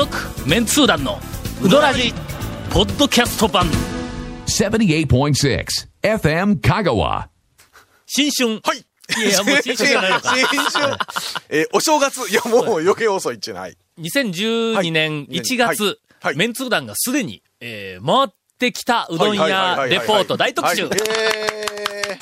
続メンツー団のウドラジポッドキャスト版。78.6 FM Kagawa. 新春。はい。いやもう新春じゃないのか。新春。えーお正月。いや、もう余計遅いっちゅうない。2012年1月、はい。はい。メンツー団がすでに、えー回ってきたうどん屋レポート大特集。はい。えー。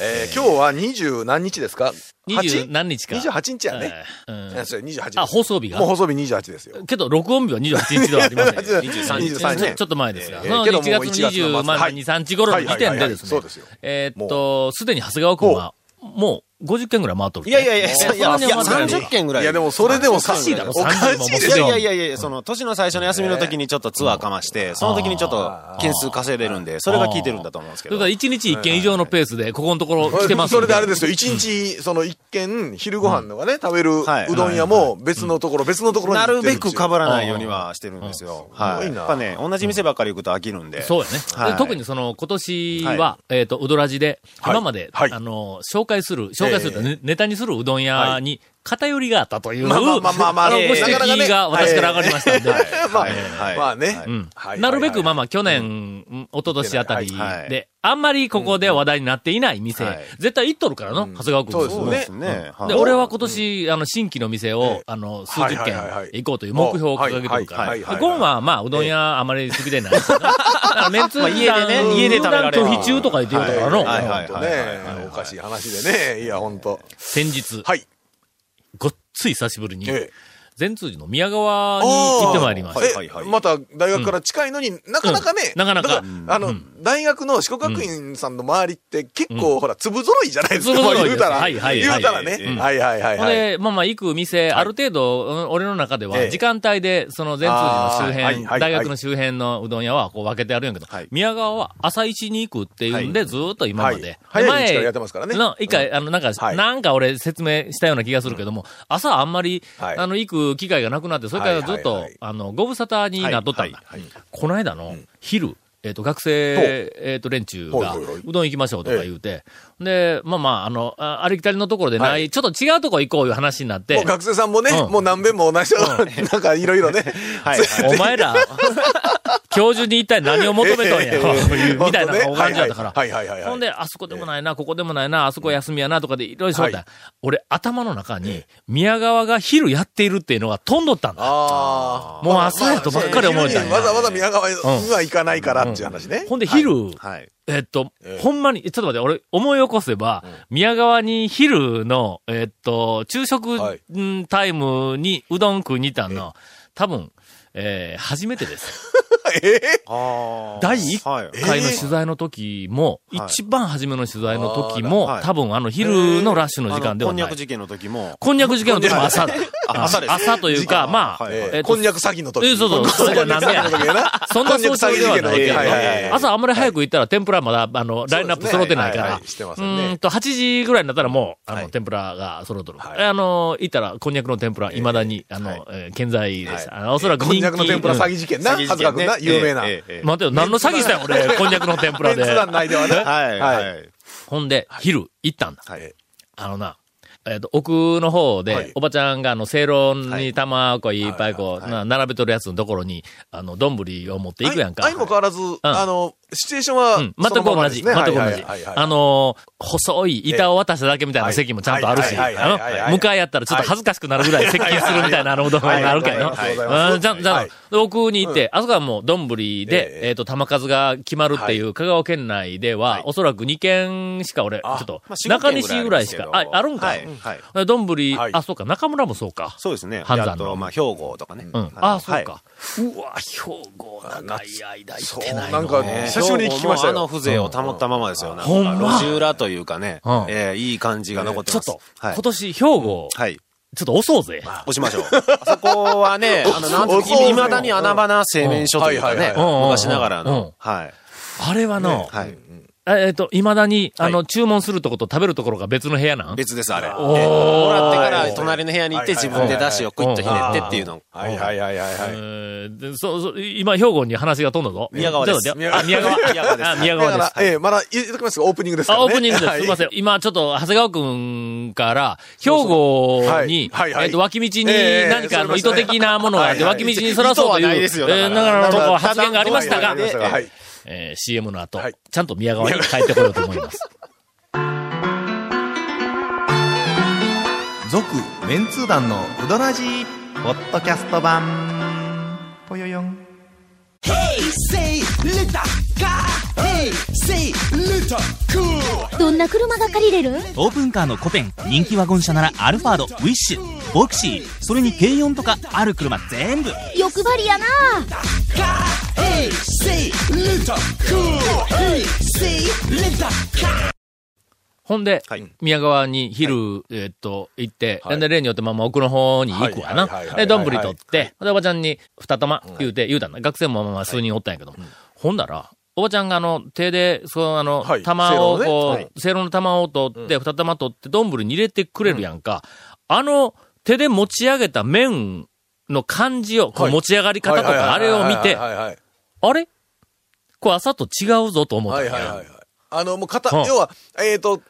えー今日は二十何日ですか？二十 8? 何日か。28日やね。えーうん。えそれ28あ、放送日が？もう放送日28ですよ。けど、録音日は28日ではありません。23 23ね。ちょっと前ですが、えーけども1う月1月の20、まあ、はい。2、3日頃の時点でですね。そうですよ、えーっと、すでに長谷川君は、もう50件ぐらい回っとる。いやいやいや、いや、いや、そんなには回ってない30件ぐらい。いや、でもそれでもおかしいだろおかしいですいやよ。いやいやいや、その、年の最初の休みの時にちょっとツアーかまして、その時にちょっと件数稼いでるんで、それが効いてるんだと思うんですけど。それから。1日1件以上のペースで、ここのところ来てますんそれであれですよ、一日、その一軒、昼ご飯のがね、食べるうはい。うどん屋も別のところ、別のところになるべく被ぶらないようにはしてるんですよ。はい。やっぱね、同じ店ばっかり行くと飽きるんで。そうやね。特にその、今年は、はえっ、と、うどらじで、はい。今まで、はい。あの、紹介する、紹介すると、ねネタにするうどん屋に偏りがあったという、まあまあまあまあまあ。のご指摘が私から上がりましたんで、まあはい。はい。まあね。なるべく、まああ、まあ、去年、うん。一昨年あたりはい。で、あんまりここで話題になっていない店、はい。絶対行っとるからの、長谷川君。そうですよねで俺は今年、あの、新規の店を、あの、数十はい軒はい。はい。はい。行こうという目標を掲げてるから。はい。はい。はい。はい。でゴンは、まあ、うどん屋あまり好きでないし メンツ家でね家で食べられる。拒否中とか言って言うたからの。はい。はい。ほんとね、おかしい。話でね。い。や、ほんと。先日、はい。つい久しぶりに、ええ。善通寺の宮川に行ってまいりました。また大学から近いのになかなかねう、ん。なかなか。あの、大学の四国学院さんの周りって結構、ほら、粒揃いじゃないですか。粒揃い言うたら。はいはいはい。言うたらね。うん。はいはいはいで、まあまあ、行く店、ある程度、うん俺の中では、ええ。時間帯で、その善通寺の周辺、はい大学の周辺のうどん屋はこう分けてあるんやけど、はい。宮川は朝一に行くっていうんで、ずーっと今まで。はい。で早いやってますからね。の一回、あの、なんか、はい。なんか俺説明したような気がするけども、朝あんまり、はい。あの、行く機会がなくなって、それからずっと、はいはいはいあの、ご無沙汰になっとったんだ。はいはいこの間の昼、えっ、と、学生、えっ、と、連中がうどん行きましょうとか言うて、で、まあまあ、あの、あありきたりのところでない、はい。ちょっと違うとこ行こういう話になって。学生さんもね、うん。もう何遍も同じような、なんかいろいろね。はいお前ら、教授に一体何を求めとんや、みたいな感じだったから。ほんで、あそこでもないな、ここでもないな、あそこ休みやな、とかでいろいろしょった。んやはい。俺、頭の中に、宮川が昼やっているっていうのが飛んどったんだ。もう朝やとばっかり思えたんや。わざわざ宮川には行かないからっていう話ね。ほんで、昼、はい。えっと、ええ。ほんまに、ちょっと待って、俺、思い起こせば、宮川に昼の、えっと、昼食、タイムにうどん食いに行ったの、多分、えー初めてです。ええあ第一はい。回の取材の時も、はい。一番初めの取材の時も、はい。多分あの昼のラッシュの時間ではない。こんにゃく事件の時も。こんにゃく事件の時も 朝 朝です。朝というか、まあ、はい。ええっとえこんにゃく詐欺の時。えそうそう。それじゃなや。そんな早朝ではないけど。朝あんまり早く行ったら天ぷらまだ、あの、ラインナップ揃ってないから。うんと、8時ぐらいになったらもう、あの、はい。天ぷらが揃っとる。はい。あの、行ったら、こんにゃくの天ぷら、未だに、あの、えー健在です。あのおそらくんにゃくの天ぷら詐欺事件な。はずかくんな、有名な。待てよ、何の詐欺したよ、俺、こんにゃくの天ぷらで。メンツ団内ではね。はい。はい。ほんで、昼、行ったんだ。はい。あのな、えっ、と、奥の方で、はいおばちゃんが、あの、正論はいに玉こういっぱいこう、並べとるやつのところに、あの、丼を持っていくやんか。愛も変わらず、あの、シチュエーションは、うん、全く同じ。全く同じ。あのー、細い板を渡しただけみたいな席もちゃんとあるし、あの、向かいやったらちょっと恥ずかしくなるぐらい接近するみたいなあのうどんがあるけど、じゃん、じゃ奥に行って、あそこはもう丼えで、ええっと、玉数が決まるっていう香川県内でははい、おそらく2軒しか俺、ちょっとまあ、中西ぐらいしか、あ、あるんかはい。はい。丼、はいあ、そうか、中村もそうか。そうですね。半山のあと、まあ、兵庫とかね。うん。はいあ、そうはいか。うわ、兵庫、長い間行ってないの。なんか久しぶりに聞きましたよあの風情を保ったままですよ。なんかほんま路地裏というかねうん、えーいい感じが残ってます。ちょっと、はい今。年兵庫、はい。ちょっと押そうぜ。押しましょう。あそこはね、あの、なんと、押そういまだに穴場な製麺所というかね昔ながらうんの。はい。あれはの、はい。えっと、未だに、あの、注文するとこと食べるところが別の部屋なん？別です、あれ。ええおーもらってから隣の部屋に行ってはい自分で出汁をクイッとひねってっていうの。はいはいはいはい。はい。えーでそう、そう、今、兵庫に話が飛んだぞ。宮川です。宮川。宮川。です。あ、宮川です。、ええ、まだ言っときますが、オープニングですからあ、ね。オープニングです。はい。すみません。今、ちょっと、長谷川くんから、兵庫に、はい。はいはい。えっと、脇道にええ何か、あの、意図的なものがあって、はいはい。脇道にそらそうという、意図はないですよ。だからえーながらのこう発言がありましたが。はい、はいはいはいえー CM の後はい、ちゃんと宮川に帰ってこようと思います。続メンツー団のウドラジーポッドキャスト版ぽよよん. Hey, say cool. どんな車が借りれる？オープンカーのコペン、人気ワゴン車ならアルファード、ウィッシュ、ボクシー、それに軽4とかある車全部。欲張りやな.ほんではい、宮川に昼、えーっと、行って、はいで、例によってまあまあ奥の方に行くわなはいはいはいは。いで、丼取って、で、おばちゃんに二玉言うて、言うたんだ。学生もまあまあ数人おったんやけど、ほんなら、おばちゃんがあの、手で、そのあのはい、玉をせいろのね。こはい。うせいろの玉を取って、二玉取って、丼に入れてくれるやんか。あの、手で持ち上げた麺の感じを、こうはい。持ち上がり方とか、あれを見て、あれ？これ朝と違うぞと思ったんや。はいはいはいはい。あの、もう型、うん。要は、えっと、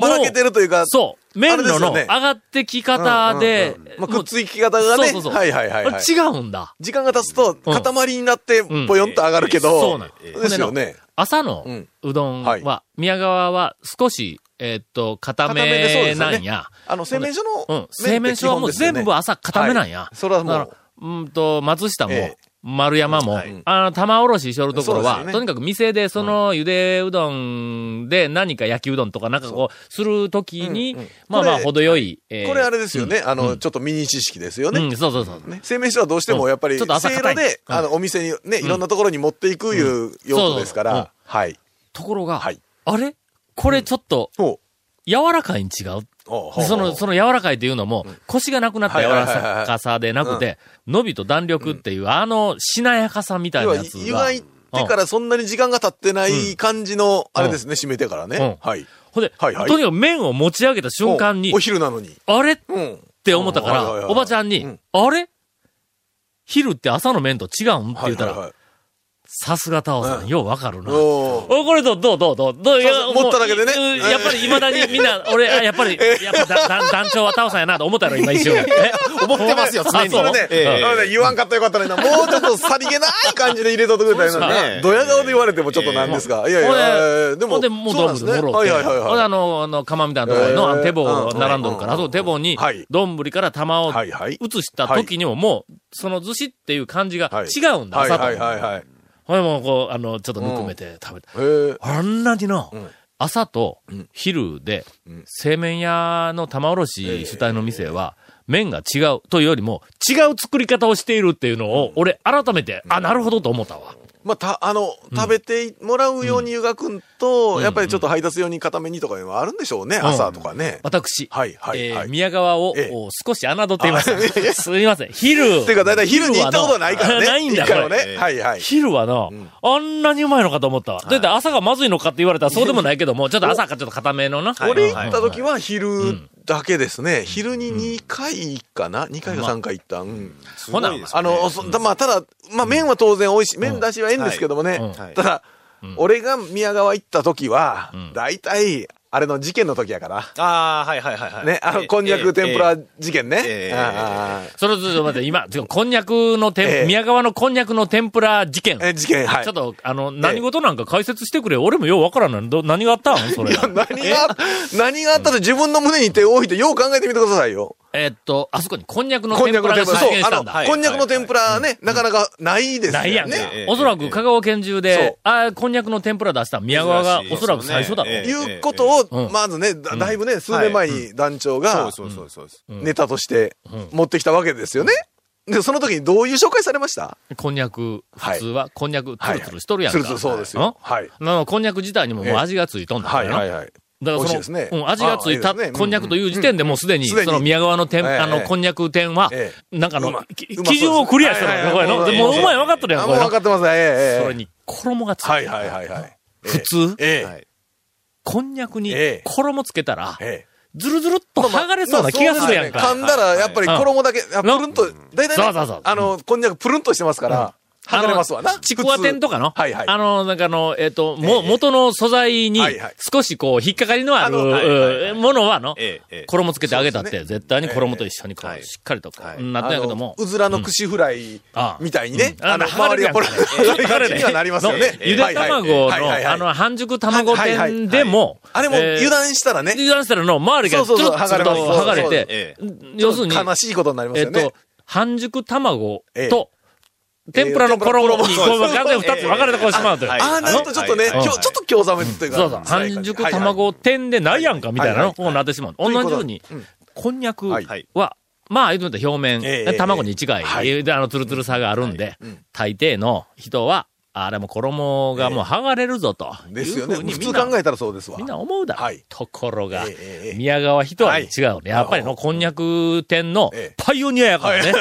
ばらけてるというか、そう。麺のの上がってき方でまあ、くっつき方がね、そうそうそう。はいはいはいはい。違うんだ。時間が経つと、うん。塊になって、ぽよんと上がるけど、そうなんですよね。朝のうどんは宮川は少し、えーっと、固固めなんや。あの、製麺所の、うん。製麺所はもう全部朝固めなんや。はい。それはもううんと、松下も、ええ丸山も、はい。あの、玉おろししょるところは、ね。とにかく店でそのゆでうどんで何か焼きうどんとかなんかこう、するときに、うんうん。まあまあ、程よい、えーこれあれですよね、あの、うんちょっとミニ知識ですよね。うん、そうそうそう。ね、製麺所はどうしてもやっぱり、うんちょっと朝せいで、うん。あの、お店にね、いろんなところに持っていくいう用途ですから、はい。ところが、はい。あれ？これちょっと、ほ柔らかいに違う？その、その柔らかいっていうのも、腰がなくなった柔らかさでなくて、伸びと弾力っていう、あの、しなやかさみたいなやつが。湯がいてからそんなに時間が経ってない感じの、あれですね、締めてからうん。ね。はい。ほんで、とにかく麺を持ち上げた瞬間におお、昼なのに。あれ？っうん。て思ったから、おばちゃんにうん、あれ？昼って朝の麺と違うん？って言ったら。さすがタオさん、ようわかるな。おこれどう、どう、どう、どう、どう、いやそうそう持っただけでね。やっぱり未だにみんな、俺、あやっぱり、やっぱだ団団長はタオさんやなと思ったやろ、今一瞬。え？思ってますよ、常に。あそう？ね、言わんかったらよかったのにな。もうちょっとさりげない感じで入れとってくれたらいいのにそうですねドヤ顔で言われてもちょっとなんですが。いやいや、でも、ほんで、もうそうなんでもろうて。はいはいはいほんで、はい。あの、あの、釜みたいなところの、えーあの手棒うん。並んどるから、うんその手棒にはい、丼から玉を移した時にも、もう、その寿司っていう感じがはい。違うんだ、はい朝と。はいはい。はい。ほんで、もう、こう、あの、ちょっとぬくめて食べて。あんなにのん、朝と昼で、製麺屋の玉おろし主体の店は、麺が違うというよりも、違う作り方をしているっていうのを、俺、改めて、あ、なるほどと思ったわ。まあ、た、あの、食べてもらうように湯がくんと、んやっぱりちょっと配達用に固めにとかいうのはあるんでしょうね、朝とかね。私、はいはいえーはい宮川を、え少し侮っていました。すみません。昼。ていうか、だいたい昼に行ったことはないからね。ないんだ一回もこれね。はいはい。昼はな、あんなにうまいのかと思ったわ。だって朝がまずいのかって言われたらそうでもないけども、ちょっと朝かちょっと固めのな。俺はい行った時は昼だけですね。昼に2回かな ?2 回か3回行った。うん。ほな、あの、そまあ、ただ、まあ、麺は当然美味しい。麺出しはええんですけどもね。ただ、俺が宮川行った時はん、大体、あれの事件の時やから。ああ、はいはいはいはい。ね、あの、こんにゃく天ぷら事件ね。ええああそれちょっと待って、今、こんにゃくの天、ええ宮川のこんにゃくの天ぷら事件。え事件、はい。ちょっと、あの、何事なんか解説してくれ。俺もようわからんのど何があったん？それ。何が、何があったら自分の胸に手を置いてよう考えてみてくださいよ。えーっと、あそこにこんにゃくの天ぷらがにゃくの天ぷら。そう、あの、出現したんだ。はいこんにゃくの天ぷらね、なかなかないですよね。ないやん。おそらく香川県中で、あこんにゃくの天ぷら出した宮川がおそらく最初だろ。ええいうことを、うんまずね、だだいぶね、数年前に団長が。ネタとして持ってきたわけですよね。で、その時にどういう紹介されました？こんにゃく、はい普通はこんにゃくツルツルしとるやんか。ツルツルそうですよ。はい。こんにゃく自体にももう味がついとんだかはい。はいはい。だからその、ね。うん、味がついたこんにゃくという時点でもうすでに、その宮川の店、ええ。あの、こんにゃく店はえ、なんかあの基準をクリアしてるこれの。もううまい分かっとるやん、あ、これ分かってます。ね。それに衣がついてる。はいはいはいはい。普通こんにゃくにええ。衣つけたら、ええ。ずるずるっと剥がれそうな気がするやんか。噛んだら、やっぱり衣だけ、あプルンと、大体あの、こんにゃくプルンとしてますから、剥がれますわな。あのちくわ天とかの、はいはい。あの、なんかあの、えっ、と、も、元の素材に少しこう、引っかかりのある、あのはいはいものはの、ええええ。衣つけてあげたって、ね。絶対に衣と一緒にこう、はいしっかりとこう、はい。なったんやけども。あの、うずらの串フライああみたいにね、うん。あの、剥がれるやん。か周りがこれ、剥がれにはなりますよね。の。ゆで卵の、あの、半熟卵店でも、あれもえー油断したらね、油断したらの、周りがちょっと剥がれて、ええ要するに、悲しいことになりますよね。えっと。、半熟卵ええ。と、天ぷらの衣に、ええこう、完全に二つ分かれてこうしまうという。はいああなるとちょっとね、ちょっと興ざめというか。そうそう、半熟卵店でないやんか、みたいなの、こうなってしまう。同じようにうん、こんにゃくはまあ、言うと表面ええ、卵に近い、あの、ツルツルさがあるんでうん、大抵の人は、あれも衣がもう剥がれるぞと。ですよね。いうふうに普通考えたらそうですわ。みんな思うだろ。はいところが宮川一味違うね。はいやっぱりの、こんにゃく店のええパイオニアやからね。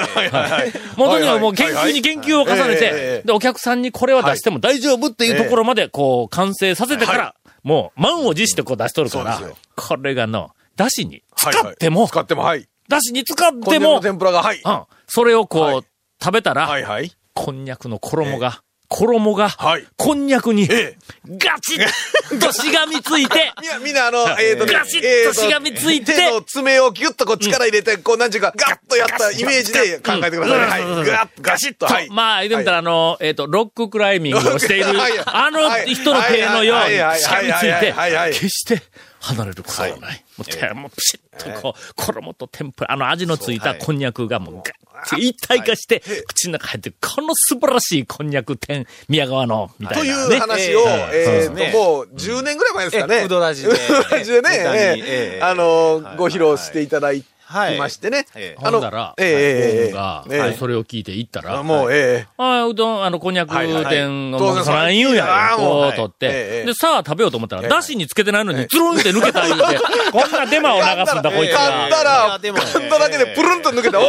もうとにかくもう研究に研究を重ねてえ、で、お客さんにこれは出しても大丈夫っていうところまで、こう、完成させてかはら、もう、満を持してこう出しとるからこれがの、だしに使っても、使っても、はい。だしに使ってこんにゃくのも、天ぷらが、はい。うん、それをこはいう食べたら、はいはい。こんにゃくの衣が、衣が、はい。こんにゃくに、ええ。ガチッとしがみついて、みんな、みんなあの、えっとね、ガシッとしがみついて手の爪をギュッとこう力入れて、こう、なんちゅうか、ガッとやったイメージで考えてくださいガッ、ガシッと、はい。まあ、言ってみたら、あの、えっ、と、ロッククライミングをしている はい、あの人の手のようにしがみつい。て決して離れることはない。もう手、もうピシッとこう、衣と天ぷら、あの味のついたこんにゃくがもうガッて一体化して、口の中入って、この素晴らしいこんにゃく店、宮川の、みたといいな、ね。う話を、えそうですね。ーと、もう10年ぐらい前ですかね。えうどらじで。うどらじで ね、あのはい。ー、ご披露していただいはい。ましてね。ええ。あのほんだら、ええええええ。僕が、ええ。はいそれを聞いて行ったら、もう、ええ。ああ、うどん、あの、こんにゃくはいはい。店の、そらん言うやん。ああもうこうはい。取って、で、さあ食べようと思ったら、ええ。だしにつけてないのに、つるんって抜けた言うて、こんなデマを流すんだ、こいつ噛んが。だら、噛んだだけでプルンと抜けた。おい。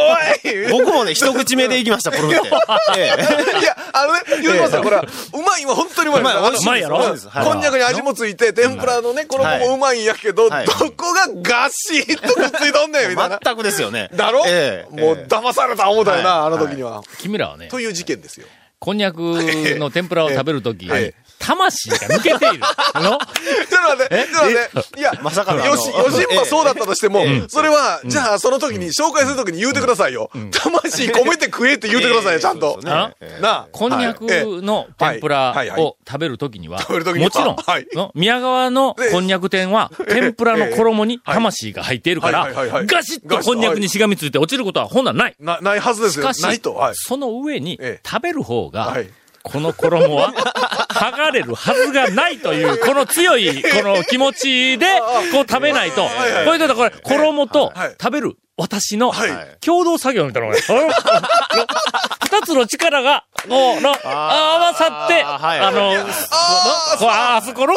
僕もね、一口目で行きました、プルンって。ええ。いや、あのね、言うてますよ、これは。うまい今、本当にうまい。うまいやろ？こんにゃくに味もついて、天ぷらのね、衣もうまいんやけど、どはい。こがガシッとくっついとんねん、みたいな。全くですよね。だろ？ええもう騙された思ったよな、あの時には。君らはね、という事件ですよ。こんにゃくの天ぷらを食べるとき、え え魂が抜けている。あの？ちょっと待って、ちょっと待って。いや、まさかのよし、よしんばそうだったとしても、それは、じゃあ、その時に、紹介する時に言うてくださいよ。魂込めて食えって言うてくださいよ、ちゃんと。あなあ。こんにゃくの天ぷらを食べる時にはもちろん宮川のこんにゃく店は、天ぷらの衣に魂が入っているからガシッとこんにゃくにしがみついて落ちることはほんならない。な、ないはずですよ。しかしないと。はい。その上にええ。食べる方がはい、この衣は、剥がれるはずがないという、この強い、この気持ちで、こう食べないと、こはいはいうい。うとこれ、衣とはい食べる私のはい。共同作業みたいなのが、二つの力が、こう、の、合わさって、あの、あこうあそこの、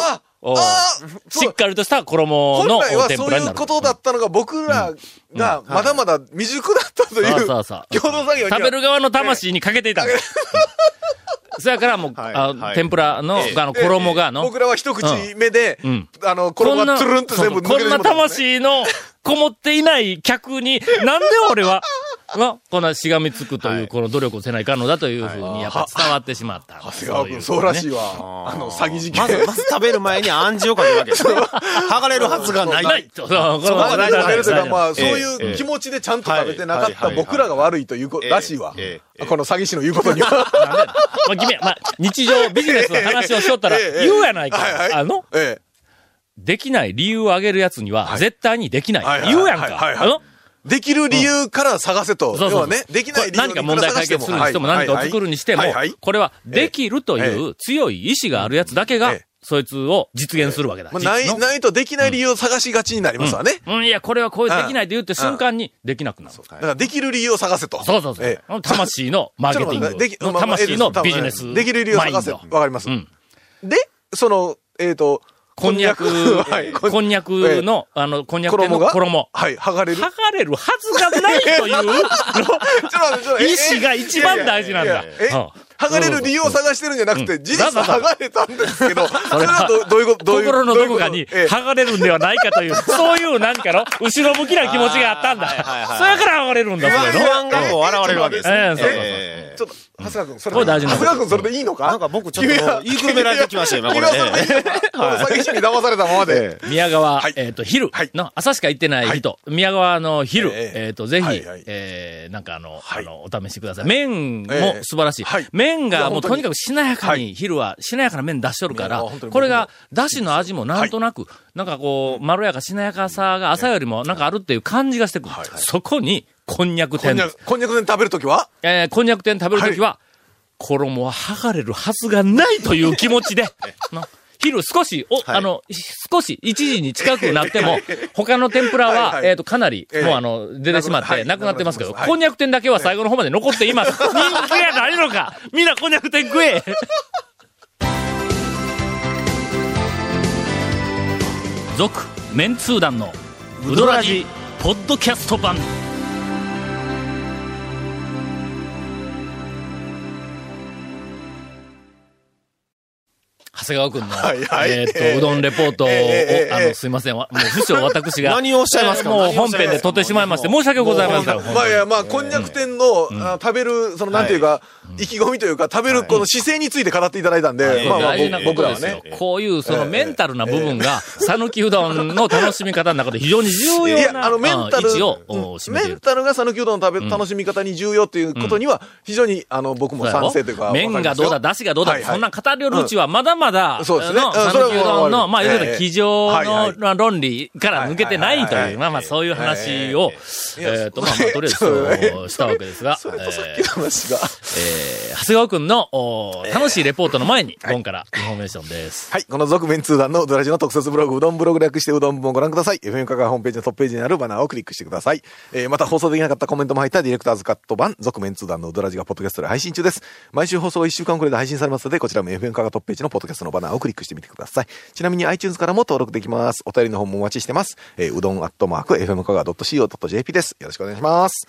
しっかりとした衣本の天ぷらになる。いうことだったのが僕らがまだまだ未熟だったといそううそうそう。共同作業食べる側の魂にかけていた。そやからもう、はいあはい。天ぷらの、あの、衣がの、僕らは一口目でうん。うん、あの、こつるんと全部抜けこんなしまったんですね。魂のこもっていない客に、なんで俺は、が、こんなしがみつくという、この努力をせないかんのだというふうに、やっぱ伝わってしまった。長谷川君、そうらしいわ。わ。あの、詐欺事件ま。ず、まず食べる前に暗示をかけるわけです ね。剥がれるはずがない。ないと。そうこそこまで食べるというか、まあ、そうえいうえ気持ちでちゃんと食べてなかった僕らが悪いということらしいわこの詐欺師の言うことには。まあ、君は、まあ、日常ビジネスの話をしとったら、言うやないか。あの、ええ。できない理由を挙げるやつには、はい絶対にできない。言うやんか。あのできる理由から探せと。そうそう要はね、できない理由何か問題解決するにしても何かを作るにしてもこれはできるという強い意志があるやつだけがええ、そいつを実現するわけだ。まあない、ないとできない理由を探しがちになりますわね。うん、いや、これはこうできないと言って瞬間にできなくなる。だからできる理由を探せと。そうそうそうええ。魂のマーケティンちょっと待ってでき魂のビジネス。できる理由を探せ。わかりますう。ん。で、その、えっと、こんにゃく、はい。こんにゃくの、あの、こんにゃく店の衣。はい、剥がれる？剥がれるはずがないという 意志が一番大事なんだ。剥がれる理由を探してるんじゃなくて、事実剥がれたんですけど、それれははどどういうことどういう心のどこかにどういうことええ。剥がれるんではないかという、そういう何かの後ろ向きな気持ちがあったんだ。はいはいはいそやから剥がれるんだ、それの。不安がこう現れるわけですね。ええそうそうそう。ええちょっと、長谷川君、それこれ大事な長谷川君、それでいいのか？なんか僕ちょっと言いくるめられてきましたよ今これ詐欺師に騙されたままで。宮川、はい。えっ、と、昼。はい。の、朝しか行ってない人、宮川の昼、ええ。えっ、と、ぜひ、はいはい。えーなんかあの、はい。あの、お試しください。麺もええ素晴らしい。はい麺がもうとにかくしなやかに、はい。昼はしなやかな麺出しとるからこれが、だしの味もなんとなく、なんかこう、まろやかしなやかさが朝よりもなんかあるっていう感じがしてくる。はいそこに、こんにゃく店こんにゃく、こんにゃくで食べるときは？えーこんにゃく店食べるときは、衣は剥がれるはずがないという気持ちで、の昼少し、お、あの、少し、1時に近くなっても、他の天ぷらは、えっ、と、かなり、ええもうあの、出てしまって、はい。なくなってますけど、こんにゃく店だけは最後の方まで残っています。人気がないのか？みんなこんにゃく店食え。続、メンツー団の、ウドラジ、ポッドキャスト版。長谷川くんの、はいはい。えっ、と、うどんレポートを、ええええあの、すいません、わもう、不詳私が。何をおっしゃいますか？もう本編で撮ってしまいまして、申し訳ございません。まあいや、まあ、こんにゃく店の、あ食べる、その、なんていうか、意気込みというか、食べるこの姿勢について語っていただいたんで、まあまあ、大事なことです僕らはね。よ。。こういうそのメンタルな部分が、讃岐うどんの楽しみ方の中で非常に重要なあの、メンタル。メンタルが讃岐うどんの食べ、楽しみ方に重要っていうことには、非常に、あの、僕も賛成というか。麺がどうだ、出汁がどうだ、はいはい。そんな語りよるうちはまだまだ、そうですねの讃岐うどんの、まあ、言うたらええ机上の論理から抜けてないという、まあまあ、そういう話を、えっと、まあまあ、とりあえずしたわけですが、え。ー長谷川くんの、お楽しいレポートの前に、今からインフォメーションです。はい。この続麺通団のうどラジの特設ブログ、うどんブログ略してうどん部もご覧ください。FM カがホームページのトップページにあるバナーをクリックしてください。えー、また放送できなかったコメントも入ったディレクターズカット版、続面通談のうどらじがポッドキャストで配信中です。毎週放送1週間くらいで配信されますので、こちらも FM カがトップページのポッドキャストのバナーをクリックしてみてください。ちなみに iTunes からも登録できます。お便りの方もお待ちしてます。えー、うどんアットマーク FM カが .co.jp です。よろしくお願いします。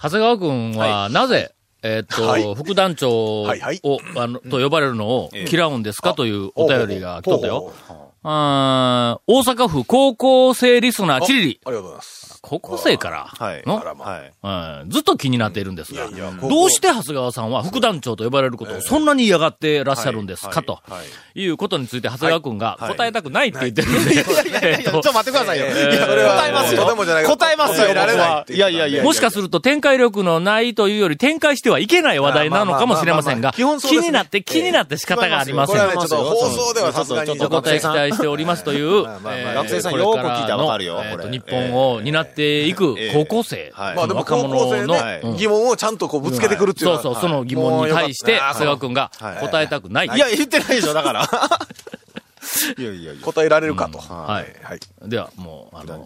長谷川くんは、なぜ、えーっと、はい副団長を、はいはいあの、と呼ばれるのを嫌うんですか？というお便りが来とったよ。あー大阪府高校生リスナーチリリ。ありがとうございます。高校生から？はい。の、はい。うんずっと気になっているんですが、どうして長谷川さんは副団長と呼ばれることをそんなに嫌がってらっしゃるんですか、はいとはいいうことについて長谷川くんがはい答えたくないって言ってるんで、ちょっと待ってくださいよ。いやそれは答えますよ。とてもじゃない答えますよ、られ僕ない。いうはいやいやいや。もしかすると展開力のないというより展開してはいけない話題なのかもしれませんが、気になって気になって仕方がありません。これはね、ちょっと放送ではさすがに。お答え期待しておりますという、学生さんよく聞いたらわかるよ日本を担っていくええ高校生、はいまあでも若高校生者の、疑問をちゃんとこうぶつけてくるっていう。そうそう、その疑問に対して、長谷川くんがはい答えたくない。いや、言ってないでしょ、だから。いやいやいや。答えられるかと。はい。はい。では、もう、あの、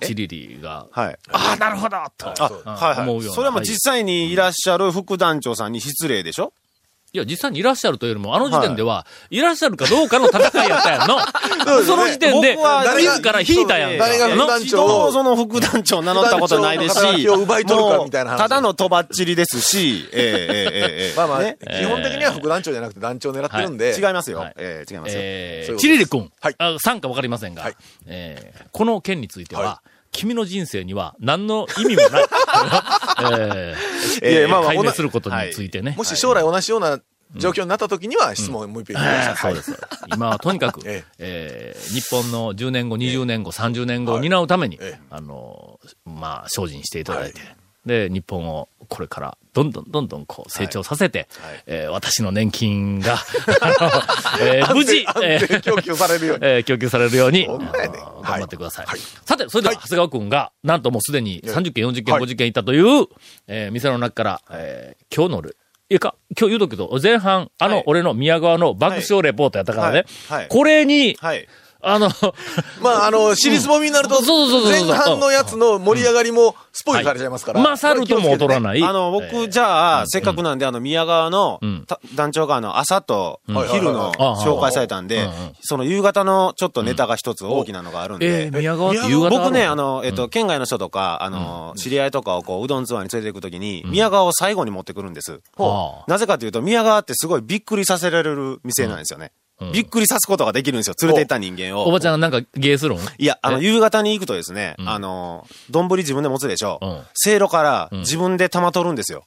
チリリが、はい。ああ、なるほどと。あ、はいはい。思うようなそれはもう実際にいらっしゃる副団長さんに失礼でしょ？いや、実際にいらっしゃるというよりも、あの時点では、い、らっしゃるかどうかの戦いやったやんの。その時点で、僕は自ら引いたやんか。誰がもその副団長名乗ったことないですし、奪い取るかみたいなただのとばっちりですし、ええええええまあまあ、ね。基本的には副団長じゃなくて団長を狙ってるんで。違いますよ。はい。ええ違いますよ。えー、チリリ君。はい。あ参加わかりませんが、はい。えーこの件については、は君の人生には何の意味もない。えーいやまあまあ解明することについてね。もし将来同じような状況になった時には質問をもう一遍ください。そうです。今はとにかく、ええー日本の10年後、20年後、30年後を担うために、ええあの、まあ、精進していただいて、で、日本をこれからどんどんどんどんこう成長させて、えー私の年金が、えー無事、安定安定供給されるように。えー供給されるように、頑張ってください。はい。さて、それでは、はい。長谷川くんが、なんともうすでに30件、40件、はい。50件いったという、えー店の中から、えー今日のルいやか、今日言うとくけど、前半、あの、はい。俺の宮川の爆笑レポートやったからね、はい。はい。これに、はい。あの、まあ、あの、尻すぼみになると、前半のやつの盛り上がりもスポイルされちゃいますから。勝るとも劣らない。あの、僕、じゃあ、せっかくなんで、あの、宮川の団長が、あの、朝と昼の紹介されたんでその夕方のちょっとネタが一つ大きなのがあるんえー、で、宮川って夕方僕ね、ああの、の、えっと、県外の人とか、あの、知り合いとかをこう、うどんツアーに連れて行くときに、宮川を最後に持ってくるんです。はあ。なぜかというと、宮川ってすごいびっくりさせられる店なんですよね。びっくりさすことができるんですよ、連れて行った人間を。おばちゃんなんかゲーするん？いや、あの、え？夕方に行くとですね、あの、丼自分で持つでしょ。うん。せいろから自分で玉取るんですよ。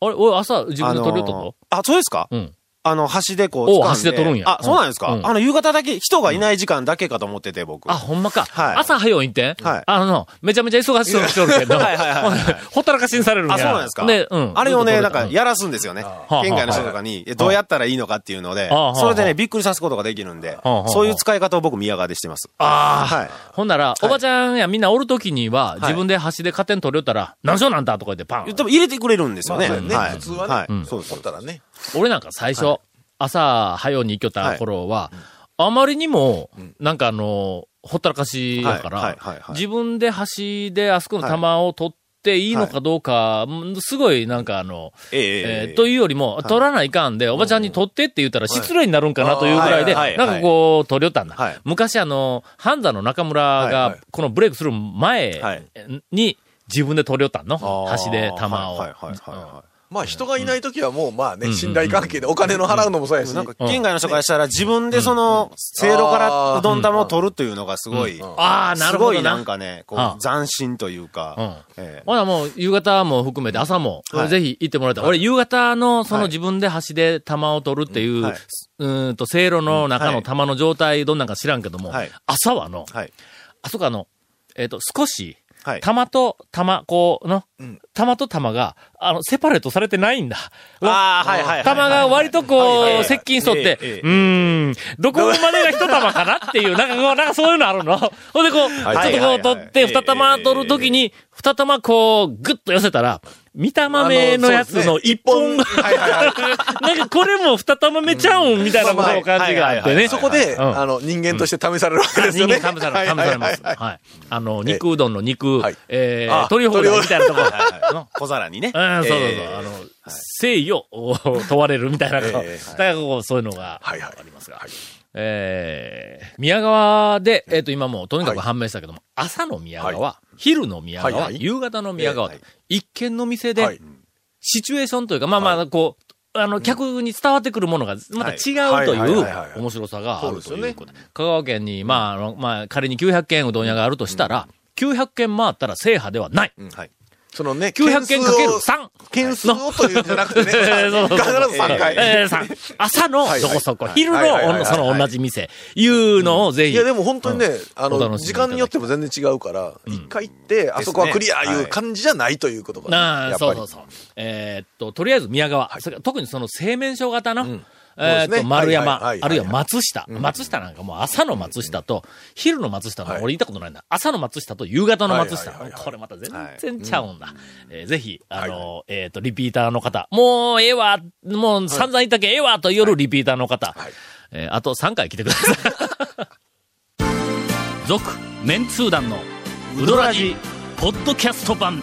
あれ、俺朝自分で取るってあのこあ、そうですか？とうん。あの、端でこう、掴ん端で取るんや。あ、そうなんですか、うん。あの、夕方だけ、人がいない時間だけかと思ってて、僕。あ、ほんまか。はい。朝早う行ってん？はい。あの、めちゃめちゃ忙しそうにしとるけど、はいはいはいはい。ほったらかしにされるんや。あ、そうなんですか？で、うん。あれをね、なんか、やらすんですよね。あ県外の人とかに、えどうやったらいいのかっていうのであ、あそれでね、びっくりさすことができるんであ、そういう使い方を僕、宮川でしてます。ああ、はい。ほんなら、おばちゃんやみんなおるときには、い。自分で端で勝手に取りよったら、何しようなんだとか言ってパン。でも入れてくれるんですよね。普通はね。はい。んそうです取ったらね。俺なんか最初、朝早うに行きよった頃は、あまりにも、なんかあの、ほったらかしやから、はいはいはいはい。自分で端であそこの玉を取っていいのかどうか、うんすごいなんかあの、ええというよりも、取らないかんで、おばちゃんに取ってって言ったら失礼になるんかなというぐらいで、はい。はいなんかこう、取りよったんだ。はい。昔あの、ハンザの中村はいはがい、このブレイクする前はい。に、自分で取りよったんの。あー。端で玉を。まあ、人がいないときはもう、まあね、信頼関係でお金の払うのもそうやし。い。なんか、県外の人からしたら、自分でその、せいろからうどん玉を取るというのがすごい、ああ、なするほどな。ごいなんかね、こあ。う、斬新というかうん、ええ。ほなもう、夕方も含めて朝も、はい。ぜひ行ってもらいたい。俺、夕方の、そのはい。自分で端で玉を取るっていう、はい。うーんと、せいろの中の玉の状態、どんなんか知らんけども、はい。朝はの、はい。あそこあの、えっ、と、少し、はい。玉と玉、こう、の、玉と玉が、あの、セパレートされてないんだ。ああ、はいはいはい。玉が割とはいこう、はい接近しとってうーん、どこまでが一玉かなっていう、なんかこう、なんかそういうのあるの。ほんでこう、ちょっとこう取って、二玉取るときに、二玉こう、ぐっと寄せたら、見たまめのやつの一本が、はいはいはい。なんかこれも二玉目ちゃうんみたいなことの感じがあってね。そこで、うんあの、人間として試されるわけですよね。人間試され、試されます。はいはいはいはい。あの、肉うどんの肉はい、えー、あ取り放題みたいなところ。小皿にね。うん、そうそうそう。ええあの、誠意を問われるみたいな、だからこう、そういうのがあはいはいりますが。えー、宮川で、えっ、と、今もうとにかく判明したけども、朝の宮川、昼の宮川、はいはい。夕方の宮川と、ええ一軒の店で、はい。シチュエーションというか、まあまあ、こう、あの、客に伝わってくるものが、また違うとはいはいはいいうはいはい。面白さがあるとそうですよね。いうこと。で。香川県に、まあ、あの、まあ、仮に900軒うどん屋があるとしたら、900軒回ったら制覇ではない。はい。そのね、900件かける件数を3。件数をというんじゃなくてね、必ずえーそうそう。そう3回。えーさ朝のはいはい。どこそこ、はい昼のその同じ店、いうのをぜひ。いや、でも本当にね、あの、時間によっても全然違うから、一回行って、あそこはクリアいう感じじゃないということが、なあ、やっぱり。そうそう。そう。えーっと、とりあえず宮川、特にその製麺所型の、えーっと、丸山、あるいは松下、松下なんかもう朝の松下と、昼の松下の、はい。俺言ったことないんだ。朝の松下と夕方の松下。これまた全然ちゃうんだ。えーぜひ、あの、えーっと、リピーターの方、もうええわ、もう散々言ったけんええわと夜リピーターの方、はい。えーあと3回来てください。続、メンツー団のウドラジ、ポッドキャスト版。